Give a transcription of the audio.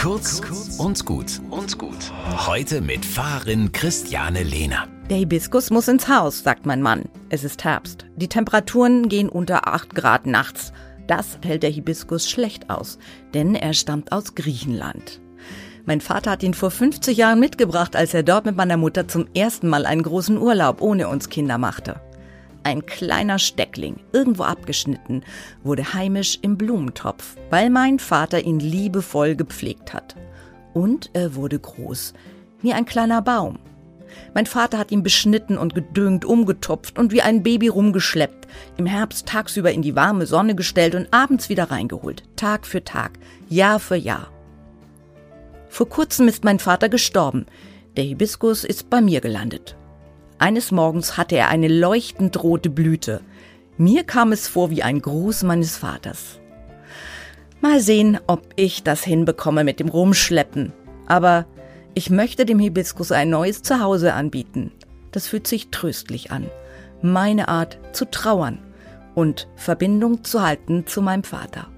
Kurz und gut und gut. Heute mit Fahrerin Christiane Lehner. Der Hibiskus muss ins Haus, sagt mein Mann. Es ist Herbst. Die Temperaturen gehen unter 8 Grad nachts. Das hält der Hibiskus schlecht aus, denn er stammt aus Griechenland. Mein Vater hat ihn vor 50 Jahren mitgebracht, als er dort mit meiner Mutter zum ersten Mal einen großen Urlaub ohne uns Kinder machte. Ein kleiner Steckling, irgendwo abgeschnitten, wurde heimisch im Blumentopf, weil mein Vater ihn liebevoll gepflegt hat. Und er wurde groß, wie ein kleiner Baum. Mein Vater hat ihn beschnitten und gedüngt, umgetopft und wie ein Baby rumgeschleppt, im Herbst tagsüber in die warme Sonne gestellt und abends wieder reingeholt, Tag für Tag, Jahr für Jahr. Vor kurzem ist mein Vater gestorben. Der Hibiskus ist bei mir gelandet. Eines Morgens hatte er eine leuchtend rote Blüte. Mir kam es vor wie ein Gruß meines Vaters. Mal sehen, ob ich das hinbekomme mit dem Rumschleppen. Aber ich möchte dem Hibiskus ein neues Zuhause anbieten. Das fühlt sich tröstlich an. Meine Art zu trauern und Verbindung zu halten zu meinem Vater.